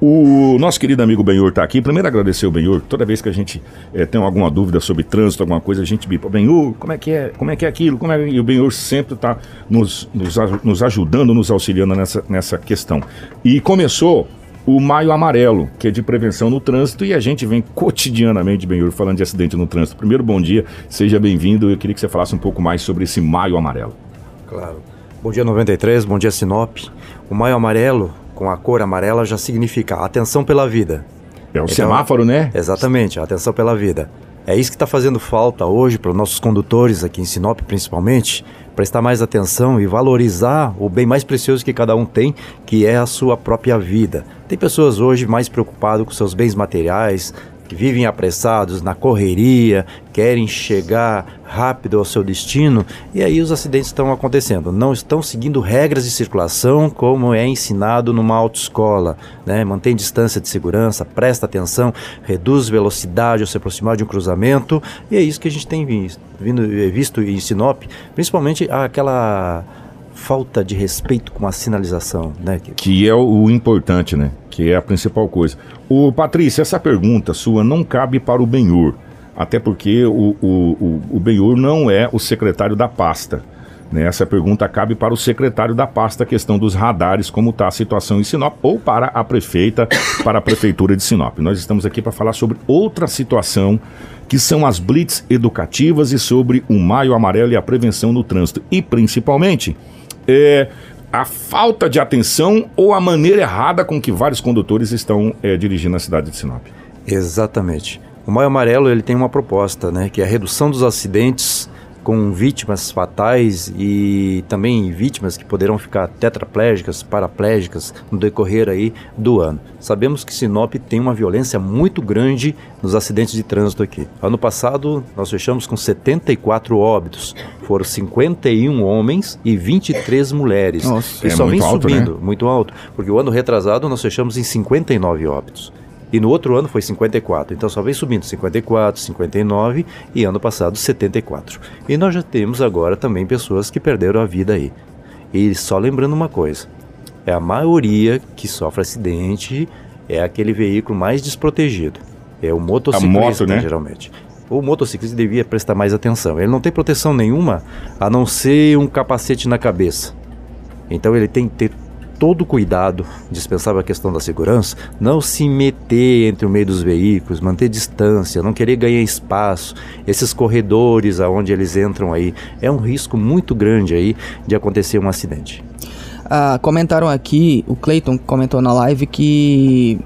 O nosso querido amigo Benhur está aqui. Primeiro agradecer o Benhur. Toda vez que a gente é, tem alguma dúvida sobre trânsito, alguma coisa, a gente bipa. Benhur, como é que é? Como é que é aquilo? Como é... E o Benhur sempre está nos, nos, nos ajudando, nos auxiliando nessa, nessa questão. E começou o Maio Amarelo, que é de prevenção no trânsito, e a gente vem cotidianamente, Benhur, falando de acidente no trânsito. Primeiro, bom dia, seja bem-vindo. Eu queria que você falasse um pouco mais sobre esse Maio Amarelo. Claro. Bom dia 93, bom dia Sinop. O Maio Amarelo com a cor amarela já significa atenção pela vida. É o então, semáforo, né? Exatamente, atenção pela vida. É isso que está fazendo falta hoje para os nossos condutores aqui em Sinop, principalmente, prestar mais atenção e valorizar o bem mais precioso que cada um tem, que é a sua própria vida. Tem pessoas hoje mais preocupadas com seus bens materiais, que vivem apressados na correria, querem chegar rápido ao seu destino e aí os acidentes estão acontecendo. Não estão seguindo regras de circulação como é ensinado numa autoescola. Né? Mantém distância de segurança, presta atenção, reduz velocidade ao se aproximar de um cruzamento e é isso que a gente tem visto, visto em Sinop, principalmente aquela falta de respeito com a sinalização, né? Que é o, importante, né? Que é a principal coisa. O Patrícia, essa pergunta sua não cabe para o Benhur, até porque o, o, o, o Benhur não é o secretário da pasta. Né? Essa pergunta cabe para o secretário da pasta, a questão dos radares, como está a situação em Sinop, ou para a prefeita, para a prefeitura de Sinop. Nós estamos aqui para falar sobre outra situação, que são as blitz educativas e sobre o Maio Amarelo e a prevenção no trânsito. E principalmente é, a falta de atenção ou a maneira errada com que vários condutores estão é, dirigindo a cidade de Sinop. Exatamente. O Maio Amarelo ele tem uma proposta, né, que é a redução dos acidentes com vítimas fatais e também vítimas que poderão ficar tetraplégicas, paraplégicas no decorrer aí do ano. Sabemos que Sinop tem uma violência muito grande nos acidentes de trânsito aqui. Ano passado nós fechamos com 74 óbitos, foram 51 homens e 23 mulheres. Nossa, e é só vem alto, subindo, né? muito alto, porque o ano retrasado nós fechamos em 59 óbitos. E no outro ano foi 54. Então só vem subindo 54, 59 e ano passado 74. E nós já temos agora também pessoas que perderam a vida aí. E só lembrando uma coisa: é a maioria que sofre acidente é aquele veículo mais desprotegido. É o motociclista, moto, né? geralmente. O motociclista devia prestar mais atenção. Ele não tem proteção nenhuma a não ser um capacete na cabeça. Então ele tem que ter todo cuidado, dispensável a questão da segurança, não se meter entre o meio dos veículos, manter distância, não querer ganhar espaço. Esses corredores aonde eles entram aí, é um risco muito grande aí de acontecer um acidente. Ah, comentaram aqui, o Clayton comentou na live que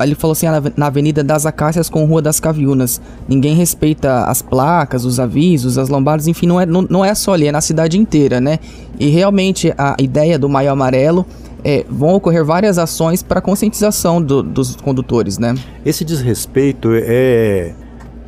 ele falou assim, ah, na Avenida das Acácias com Rua das Caviunas. Ninguém respeita as placas, os avisos, as lombadas, enfim, não é, não, não é só ali, é na cidade inteira, né? E realmente a ideia do Maio Amarelo é, vão ocorrer várias ações para conscientização do, dos condutores, né? Esse desrespeito é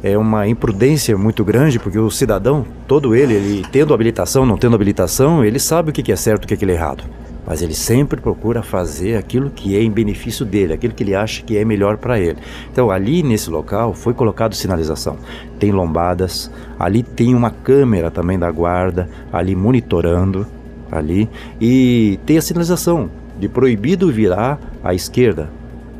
é uma imprudência muito grande, porque o cidadão, todo ele, ele tendo habilitação, não tendo habilitação, ele sabe o que é certo e o que é errado. Mas ele sempre procura fazer aquilo que é em benefício dele, aquilo que ele acha que é melhor para ele. Então, ali nesse local foi colocado sinalização. Tem lombadas, ali tem uma câmera também da guarda, ali monitorando, ali, e tem a sinalização de proibido virar à esquerda.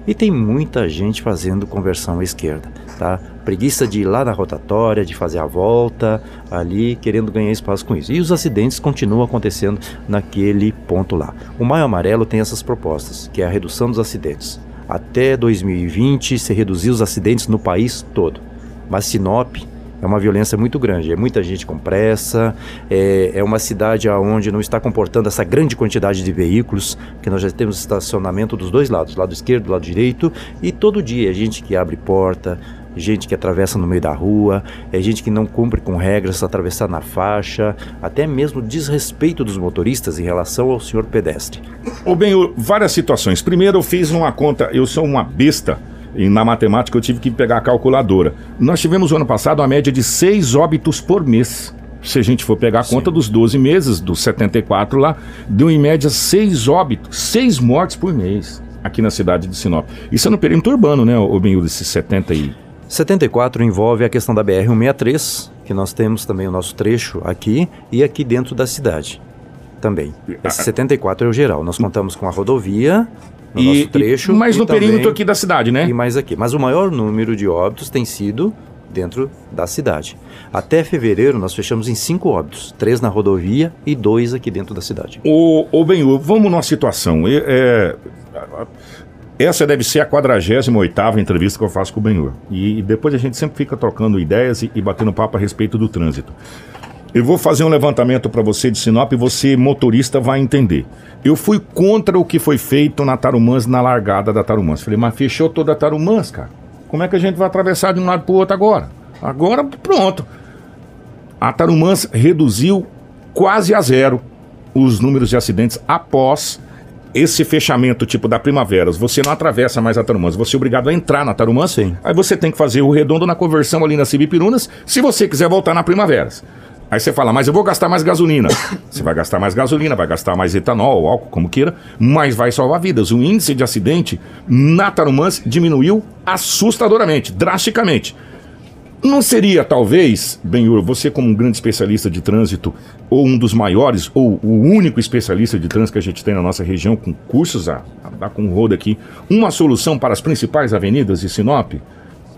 E tem muita gente fazendo conversão à esquerda, tá? Preguiça de ir lá na rotatória, de fazer a volta ali, querendo ganhar espaço com isso. E os acidentes continuam acontecendo naquele ponto lá. O Maio Amarelo tem essas propostas, que é a redução dos acidentes. Até 2020 se reduzir os acidentes no país todo. Mas Sinop é uma violência muito grande. É muita gente com pressa, é, é uma cidade onde não está comportando essa grande quantidade de veículos, que nós já temos estacionamento dos dois lados, lado esquerdo, lado direito, e todo dia é gente que abre porta, gente que atravessa no meio da rua, é gente que não cumpre com regras, atravessar na faixa, até mesmo desrespeito dos motoristas em relação ao senhor pedestre. Ou bem, várias situações. Primeiro eu fiz uma conta, eu sou uma besta e na matemática eu tive que pegar a calculadora. Nós tivemos no ano passado uma média de seis óbitos por mês. Se a gente for pegar a Sim. conta dos 12 meses, dos 74 lá, deu em média seis óbitos, seis mortes por mês aqui na cidade de Sinop. Isso é no perímetro urbano, né, o Benhur, desses 70 e... 74 envolve a questão da BR-163, que nós temos também o nosso trecho aqui e aqui dentro da cidade também. Esse 74 é o geral. Nós contamos com a rodovia, no e, nosso trecho. Mas no também, perímetro aqui da cidade, né? E mais aqui. Mas o maior número de óbitos tem sido dentro da cidade. Até fevereiro nós fechamos em cinco óbitos, três na rodovia e dois aqui dentro da cidade. O, o bem, vamos numa situação. É, é, essa deve ser a 48 entrevista que eu faço com o Benhur. E, e depois a gente sempre fica trocando ideias e, e batendo papo a respeito do trânsito. Eu vou fazer um levantamento para você de Sinop e você, motorista, vai entender. Eu fui contra o que foi feito na Tarumãs, na largada da Tarumãs. Falei, mas fechou toda a Tarumãs, cara. Como é que a gente vai atravessar de um lado para o outro agora? Agora, pronto. A Tarumãs reduziu quase a zero os números de acidentes após esse fechamento tipo da Primavera, você não atravessa mais a Tarumãs, você é obrigado a entrar na Tarumãs, Sim. aí você tem que fazer o redondo na conversão ali na Cibipirunas, se você quiser voltar na Primaveras. Aí você fala, mas eu vou gastar mais gasolina. Você vai gastar mais gasolina, vai gastar mais etanol, álcool, como queira, mas vai salvar vidas. O índice de acidente na Tarumãs diminuiu assustadoramente, drasticamente. Não seria, talvez, Benhur, você como um grande especialista de trânsito, ou um dos maiores, ou o único especialista de trânsito que a gente tem na nossa região, com cursos a, a dar com roda aqui, uma solução para as principais avenidas de Sinop?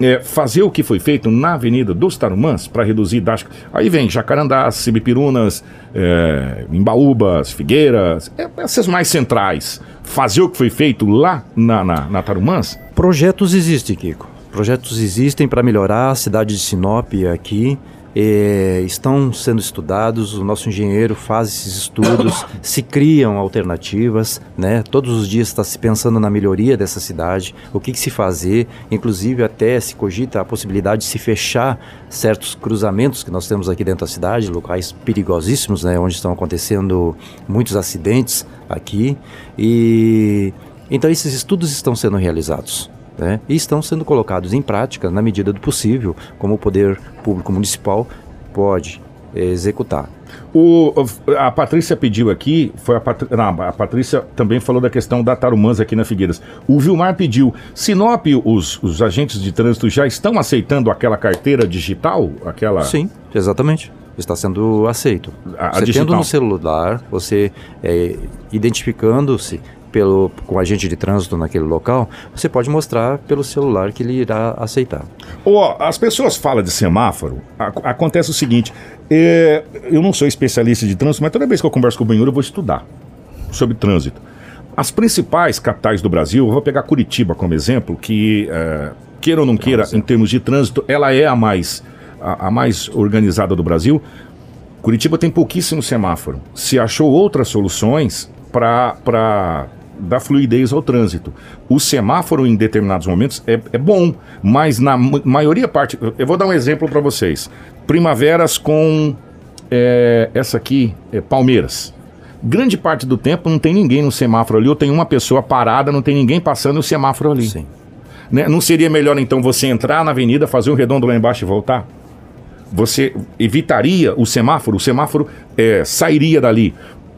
É, fazer o que foi feito na Avenida dos Tarumãs para reduzir das... Aí vem Jacarandás, Cibipirunas, é, Imbaúbas, Figueiras, é, essas mais centrais. Fazer o que foi feito lá na, na, na Tarumãs? Projetos existem, Kiko. Projetos existem para melhorar a cidade de Sinop aqui. É, estão sendo estudados, o nosso engenheiro faz esses estudos, se criam alternativas, né? Todos os dias está se pensando na melhoria dessa cidade, o que, que, se fazer, inclusive até se cogita a possibilidade de se fechar certos cruzamentos que nós temos aqui dentro da cidade, locais perigosíssimos, né? Onde estão acontecendo muitos acidentes aqui e então esses estudos estão sendo realizados né, e estão sendo colocados em prática na medida do possível, como o poder público municipal pode executar. O, a Patrícia pediu aqui, foi a, Pat, não, a Patrícia também falou da questão da Tarumãs aqui na Figueiras. O Vilmar pediu, Sinop, os, os agentes de trânsito já estão aceitando aquela carteira digital? Aquela... Sim, exatamente está sendo aceito. A, a você digital. tendo no celular, você é, identificando-se pelo, com agente de trânsito naquele local, você pode mostrar pelo celular que ele irá aceitar. Oh, as pessoas falam de semáforo, acontece o seguinte, é, eu não sou especialista de trânsito, mas toda vez que eu converso com o Benhur eu vou estudar sobre trânsito. As principais capitais do Brasil, eu vou pegar Curitiba como exemplo, que, é, queira ou não queira, em termos de trânsito, ela é a mais, a, a mais organizada do Brasil. Curitiba tem pouquíssimo semáforo. Se achou outras soluções para da fluidez ao trânsito. O semáforo, em determinados momentos, é, é bom, mas na maioria parte. Eu vou dar um exemplo para vocês: primaveras com é, essa aqui, é, Palmeiras. Grande parte do tempo não tem ninguém no semáforo ali, ou tem uma pessoa parada, não tem ninguém passando o semáforo ali. Sim. Né? Não seria melhor então você entrar na avenida, fazer um redondo lá embaixo e voltar? Você evitaria o semáforo, o semáforo é, sairia dali.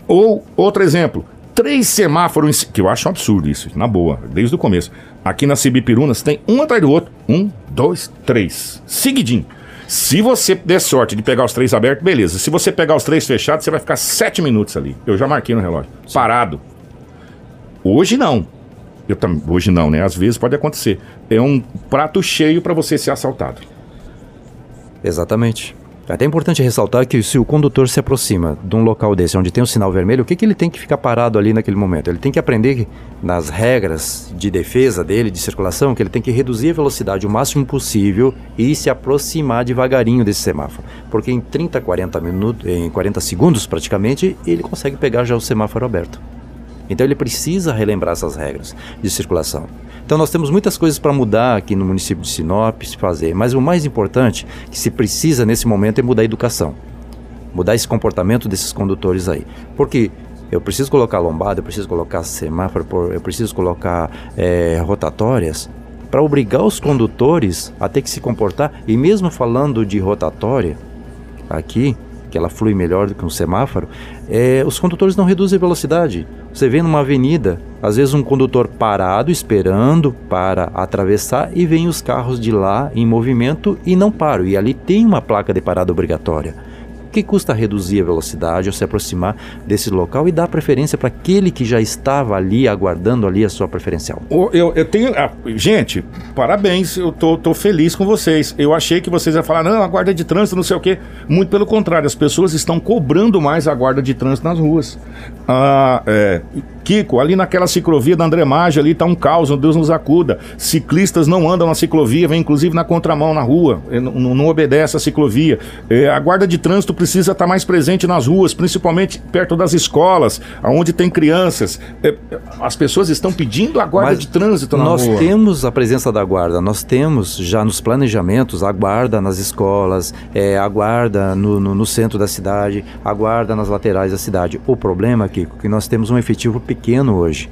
Ou, outro exemplo, três semáforos, que eu acho um absurdo isso, na boa, desde o começo. Aqui na Cibipirunas tem um atrás do outro. Um, dois, três. Seguidinho. Se você der sorte de pegar os três abertos, beleza. Se você pegar os três fechados, você vai ficar sete minutos ali. Eu já marquei no relógio. Parado. Hoje não. Eu tam... Hoje não, né? Às vezes pode acontecer. É um prato cheio para você ser assaltado. Exatamente. É até importante ressaltar que se o condutor se aproxima de um local desse onde tem um sinal vermelho, o que, que ele tem que ficar parado ali naquele momento? Ele tem que aprender nas regras de defesa dele, de circulação, que ele tem que reduzir a velocidade o máximo possível e se aproximar devagarinho desse semáforo. Porque em 30, 40 minutos, em 40 segundos praticamente, ele consegue pegar já o semáforo aberto. Então ele precisa relembrar essas regras de circulação. Então nós temos muitas coisas para mudar aqui no município de Sinop, se fazer, mas o mais importante que se precisa nesse momento é mudar a educação. Mudar esse comportamento desses condutores aí. Porque eu preciso colocar lombada, eu preciso colocar semáforo, eu preciso colocar é, rotatórias para obrigar os condutores a ter que se comportar. E mesmo falando de rotatória, aqui, que ela flui melhor do que um semáforo, é, os condutores não reduzem velocidade. Você vê numa avenida, às vezes um condutor parado, esperando para atravessar, e vem os carros de lá em movimento e não param. E ali tem uma placa de parada obrigatória. Que custa reduzir a velocidade ou se aproximar desse local e dar preferência para aquele que já estava ali aguardando ali a sua preferencial? Eu, eu tenho. Ah, gente, parabéns, eu tô, tô feliz com vocês. Eu achei que vocês iam falar, não, a guarda de trânsito, não sei o quê. Muito pelo contrário, as pessoas estão cobrando mais a guarda de trânsito nas ruas. Ah, é, Kiko, ali naquela ciclovia da André Maggi, ali tá um caos, Deus nos acuda. Ciclistas não andam na ciclovia, vem inclusive na contramão na rua, não, não obedece a ciclovia. É, a guarda de trânsito precisa estar tá mais presente nas ruas, principalmente perto das escolas, onde tem crianças. É, as pessoas estão pedindo a guarda Mas de trânsito na nós rua. Nós temos a presença da guarda, nós temos já nos planejamentos a guarda nas escolas, é, a guarda no, no, no centro da cidade, a guarda nas laterais da cidade. O problema, Kiko, é que nós temos um efetivo pequeno pequeno hoje.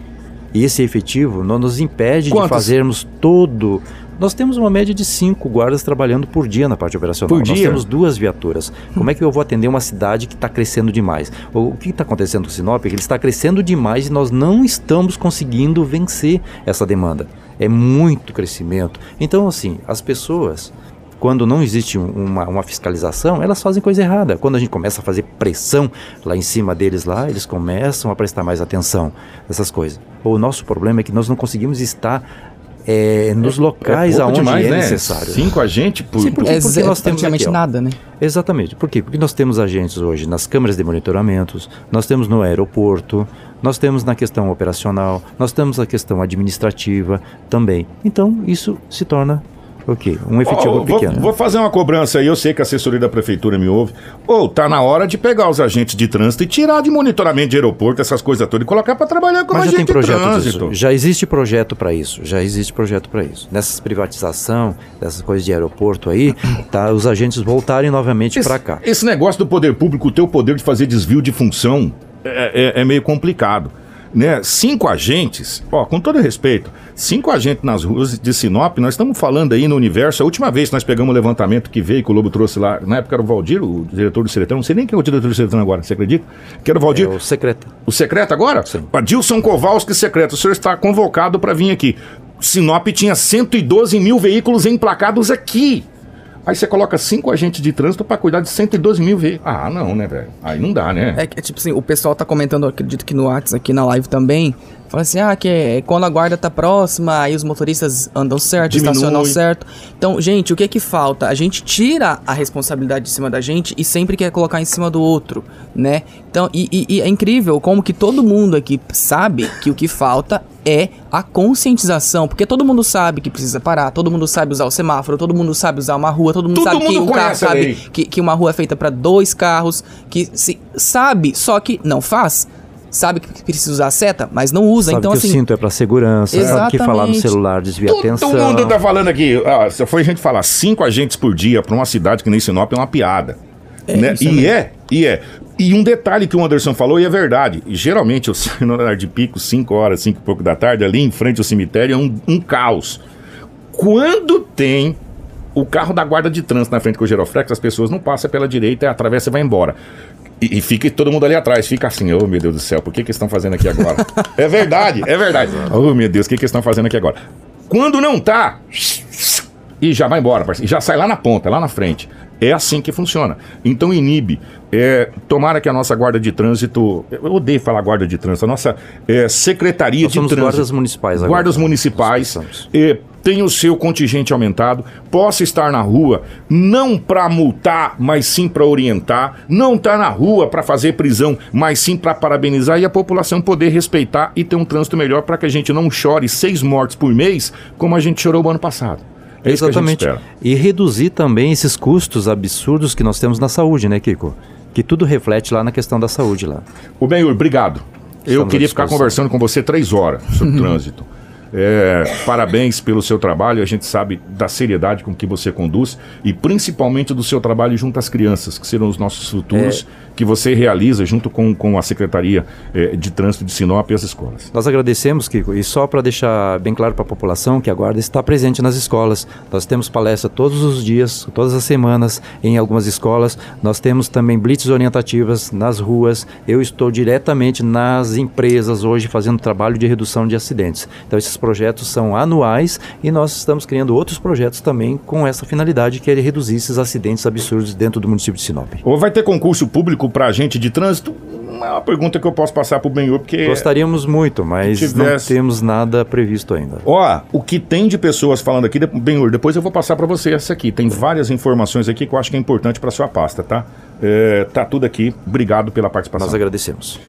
E esse efetivo não nos impede Quantos? de fazermos todo. Nós temos uma média de cinco guardas trabalhando por dia na parte operacional. Por Nós dia? temos duas viaturas. Como é que eu vou atender uma cidade que está crescendo demais? O que está acontecendo com o Sinop é que ele está crescendo demais e nós não estamos conseguindo vencer essa demanda. É muito crescimento. Então, assim, as pessoas quando não existe uma, uma, fiscalização, elas fazem coisa errada. Quando a gente começa a fazer pressão lá em cima deles lá, eles começam a prestar mais atenção nessas coisas. O nosso problema é que nós não conseguimos estar é, nos é, locais é aonde demais, é né? necessário. Cinco agentes por... Sim, porque, é, porque nós temos aqui, nada, né? Exatamente. Por quê? Porque nós temos agentes hoje nas câmeras de monitoramentos, nós temos no aeroporto, nós temos na questão operacional, nós temos a questão administrativa também. Então, isso se torna Ok, um efetivo oh, pequeno. Vou, vou, fazer uma cobrança aí, eu sei que a assessoria da prefeitura me ouve. Ou oh, tá na hora de pegar os agentes de trânsito e tirar de monitoramento de aeroporto, essas coisas todas, e colocar para trabalhar como Mas agente já tem projeto de trânsito. Disso. Já existe projeto para isso, já existe projeto para isso. Nessas privatização, dessas coisas de aeroporto aí, tá, os agentes voltarem novamente para cá. Esse negócio do poder público, ter o poder de fazer desvio de função, é, é, é meio complicado né, cinco agentes, ó, com todo respeito, cinco agentes nas ruas de Sinop, nós estamos falando aí no universo, a última vez que nós pegamos o levantamento que veio, que o Lobo trouxe lá, na época era o Valdir, o diretor do Seretão, não sei nem quem é o diretor do Seretão agora, você acredita? Que era o Valdir. É o secreto. O secreto agora? Sim. Adilson Kowalski, secreto, o senhor está convocado para vir aqui. Sinop tinha 112 mil veículos emplacados aqui. Aí você coloca cinco agentes de trânsito para cuidar de 112 mil veículos. Ah, não, né, velho? Aí não dá, né? É, é tipo assim, o pessoal tá comentando, acredito que no WhatsApp, aqui na live também, Fala assim, ah, que é quando a guarda tá próxima, aí os motoristas andam certo, Diminui. estacionam certo. Então, gente, o que é que falta? A gente tira a responsabilidade de cima da gente e sempre quer colocar em cima do outro, né? Então, e, e, e é incrível como que todo mundo aqui sabe que o que falta é a conscientização, porque todo mundo sabe que precisa parar, todo mundo sabe usar o semáforo, todo mundo sabe usar uma rua, todo mundo todo sabe mundo que o carro sabe que, que uma rua é feita para dois carros, que se sabe, só que não faz sabe que precisa usar a seta, mas não usa. Sabe então, que assim. O cinto é para segurança, exatamente. sabe que falar no celular desvia Todo atenção. Todo mundo tá falando aqui. Ah, se foi a gente falar cinco agentes por dia para uma cidade que nem Sinop é uma piada. É, né? E é, e é. E um detalhe que o Anderson falou, e é verdade. Geralmente eu saio no horário de pico, 5 horas, 5 e pouco da tarde, ali em frente ao cemitério, é um, um caos. Quando tem o carro da guarda de trânsito na frente com o giroflex, as pessoas não passam pela direita, atravessa e vai embora. E, e, fica todo mundo ali atrás, fica assim, oh meu Deus do céu, por que, que estão fazendo aqui agora? é verdade, é verdade. Oh meu Deus, o que, que estão fazendo aqui agora? Quando não tá, e já vai embora, parceiro, já sai lá na ponta, lá na frente. É assim que funciona. Então inibe. É, tomara que a nossa guarda de trânsito, eu odeio falar guarda de trânsito, a nossa é, secretaria Nós de trânsito. guardas municipais agora. Guardas municipais. É, tem o seu contingente aumentado, possa estar na rua, não para multar, mas sim para orientar, não tá na rua para fazer prisão, mas sim para parabenizar e a população poder respeitar e ter um trânsito melhor para que a gente não chore seis mortes por mês como a gente chorou o ano passado. É Exatamente. E reduzir também esses custos absurdos que nós temos na saúde, né, Kiko? Que tudo reflete lá na questão da saúde lá. O Benhur, obrigado. Estamos Eu queria ficar conversando com você três horas sobre trânsito. É, parabéns pelo seu trabalho, a gente sabe da seriedade com que você conduz e principalmente do seu trabalho junto às crianças, que serão os nossos futuros, é... que você realiza junto com, com a Secretaria é, de Trânsito de Sinop e as escolas. Nós agradecemos, Kiko, e só para deixar bem claro para a população que a Guarda está presente nas escolas. Nós temos palestra todos os dias, todas as semanas, em algumas escolas. Nós temos também blitz orientativas nas ruas. Eu estou diretamente nas empresas hoje fazendo trabalho de redução de acidentes. Então, esses projetos são anuais e nós estamos criando outros projetos também com essa finalidade que é reduzir esses acidentes absurdos dentro do município de Sinop. Ou vai ter concurso público para agente de trânsito? É uma pergunta que eu posso passar para o Benhur, porque... Gostaríamos muito, mas tivesse... não temos nada previsto ainda. Ó, o que tem de pessoas falando aqui, Benhur, depois eu vou passar para você essa aqui. Tem várias informações aqui que eu acho que é importante para sua pasta, tá? É, tá tudo aqui. Obrigado pela participação. Nós agradecemos.